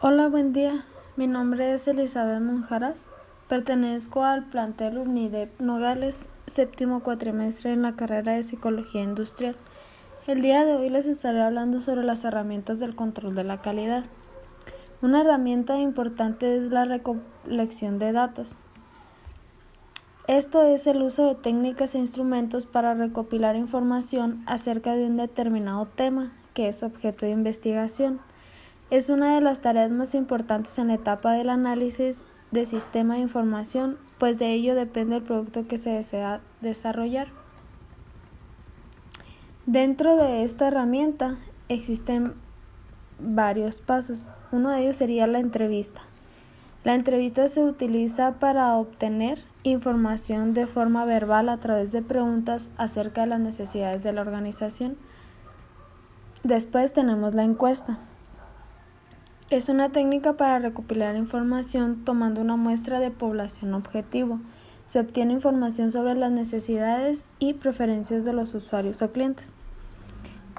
Hola, buen día. Mi nombre es Elizabeth Monjaras. Pertenezco al plantel UNIDEP Nogales, séptimo cuatrimestre en la carrera de Psicología Industrial. El día de hoy les estaré hablando sobre las herramientas del control de la calidad. Una herramienta importante es la recolección de datos. Esto es el uso de técnicas e instrumentos para recopilar información acerca de un determinado tema que es objeto de investigación. Es una de las tareas más importantes en la etapa del análisis de sistema de información, pues de ello depende el producto que se desea desarrollar. Dentro de esta herramienta existen varios pasos. Uno de ellos sería la entrevista. La entrevista se utiliza para obtener información de forma verbal a través de preguntas acerca de las necesidades de la organización. Después tenemos la encuesta. Es una técnica para recopilar información tomando una muestra de población objetivo. Se obtiene información sobre las necesidades y preferencias de los usuarios o clientes.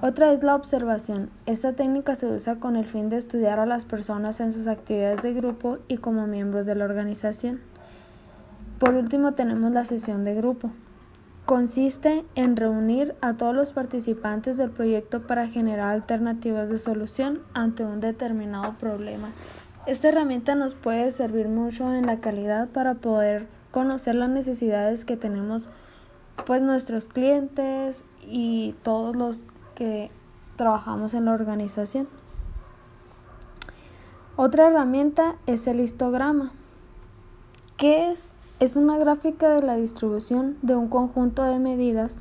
Otra es la observación. Esta técnica se usa con el fin de estudiar a las personas en sus actividades de grupo y como miembros de la organización. Por último tenemos la sesión de grupo consiste en reunir a todos los participantes del proyecto para generar alternativas de solución ante un determinado problema. Esta herramienta nos puede servir mucho en la calidad para poder conocer las necesidades que tenemos pues nuestros clientes y todos los que trabajamos en la organización. Otra herramienta es el histograma. ¿Qué es? Es una gráfica de la distribución de un conjunto de medidas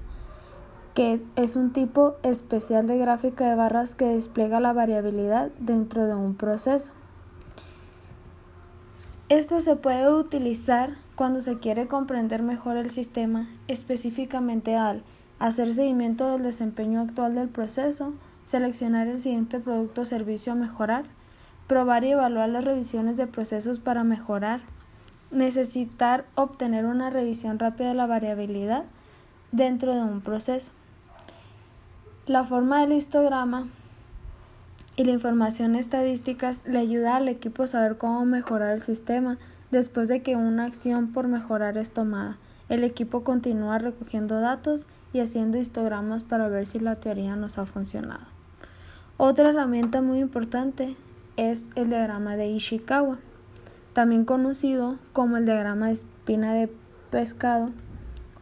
que es un tipo especial de gráfica de barras que despliega la variabilidad dentro de un proceso. Esto se puede utilizar cuando se quiere comprender mejor el sistema, específicamente al hacer seguimiento del desempeño actual del proceso, seleccionar el siguiente producto o servicio a mejorar, probar y evaluar las revisiones de procesos para mejorar, necesitar obtener una revisión rápida de la variabilidad dentro de un proceso. La forma del histograma y la información estadística le ayuda al equipo a saber cómo mejorar el sistema después de que una acción por mejorar es tomada. El equipo continúa recogiendo datos y haciendo histogramas para ver si la teoría nos ha funcionado. Otra herramienta muy importante es el diagrama de Ishikawa también conocido como el diagrama de espina de pescado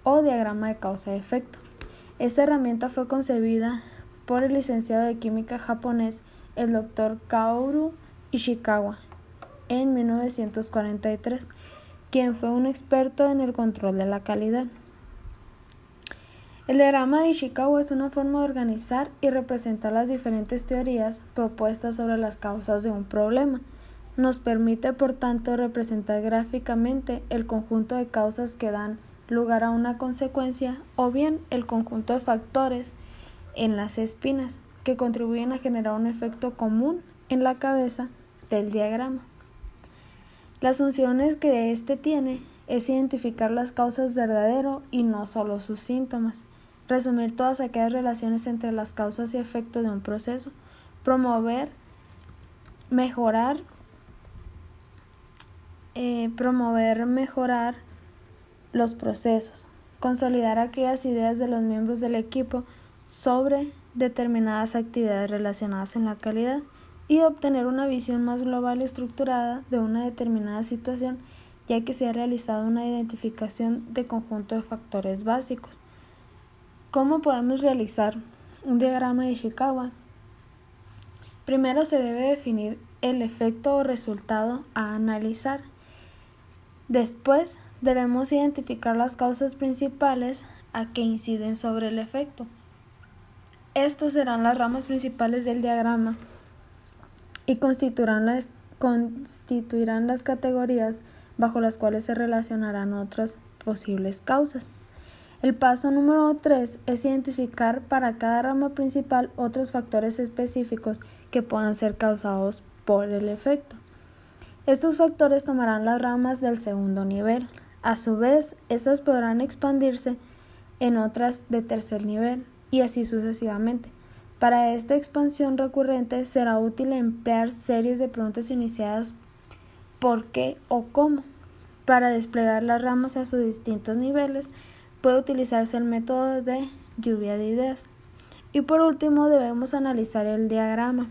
o diagrama de causa-efecto. Esta herramienta fue concebida por el licenciado de química japonés, el Dr. Kaoru Ishikawa, en 1943, quien fue un experto en el control de la calidad. El diagrama de Ishikawa es una forma de organizar y representar las diferentes teorías propuestas sobre las causas de un problema nos permite, por tanto, representar gráficamente el conjunto de causas que dan lugar a una consecuencia o bien el conjunto de factores en las espinas que contribuyen a generar un efecto común en la cabeza del diagrama. Las funciones que éste tiene es identificar las causas verdadero y no solo sus síntomas, resumir todas aquellas relaciones entre las causas y efectos de un proceso, promover, mejorar eh, promover, mejorar los procesos, consolidar aquellas ideas de los miembros del equipo sobre determinadas actividades relacionadas en la calidad y obtener una visión más global y estructurada de una determinada situación ya que se ha realizado una identificación de conjunto de factores básicos. ¿Cómo podemos realizar un diagrama de Ishikawa? Primero se debe definir el efecto o resultado a analizar. Después debemos identificar las causas principales a que inciden sobre el efecto. Estos serán las ramas principales del diagrama y constituirán las, categorías bajo las cuales se relacionarán otras posibles causas. El paso número 3 es identificar para cada rama principal otros factores específicos que puedan ser causados por el efecto. Estos factores tomarán las ramas del segundo nivel. A su vez, estas podrán expandirse en otras de tercer nivel y así sucesivamente. Para esta expansión recurrente será útil emplear series de preguntas iniciadas por qué o cómo. Para desplegar las ramas a sus distintos niveles puede utilizarse el método de lluvia de ideas. Y por último debemos analizar el diagrama.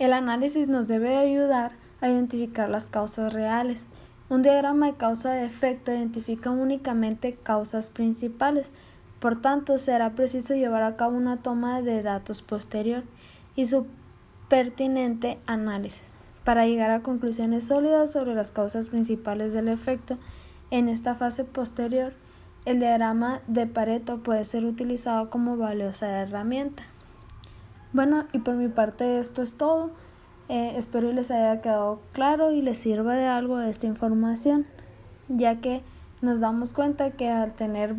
El análisis nos debe ayudar a identificar las causas reales. Un diagrama de causa de efecto identifica únicamente causas principales, por tanto será preciso llevar a cabo una toma de datos posterior y su pertinente análisis para llegar a conclusiones sólidas sobre las causas principales del efecto. En esta fase posterior, el diagrama de Pareto puede ser utilizado como valiosa herramienta. Bueno, y por mi parte esto es todo. Eh, espero les haya quedado claro y les sirva de algo esta información, ya que nos damos cuenta que al tener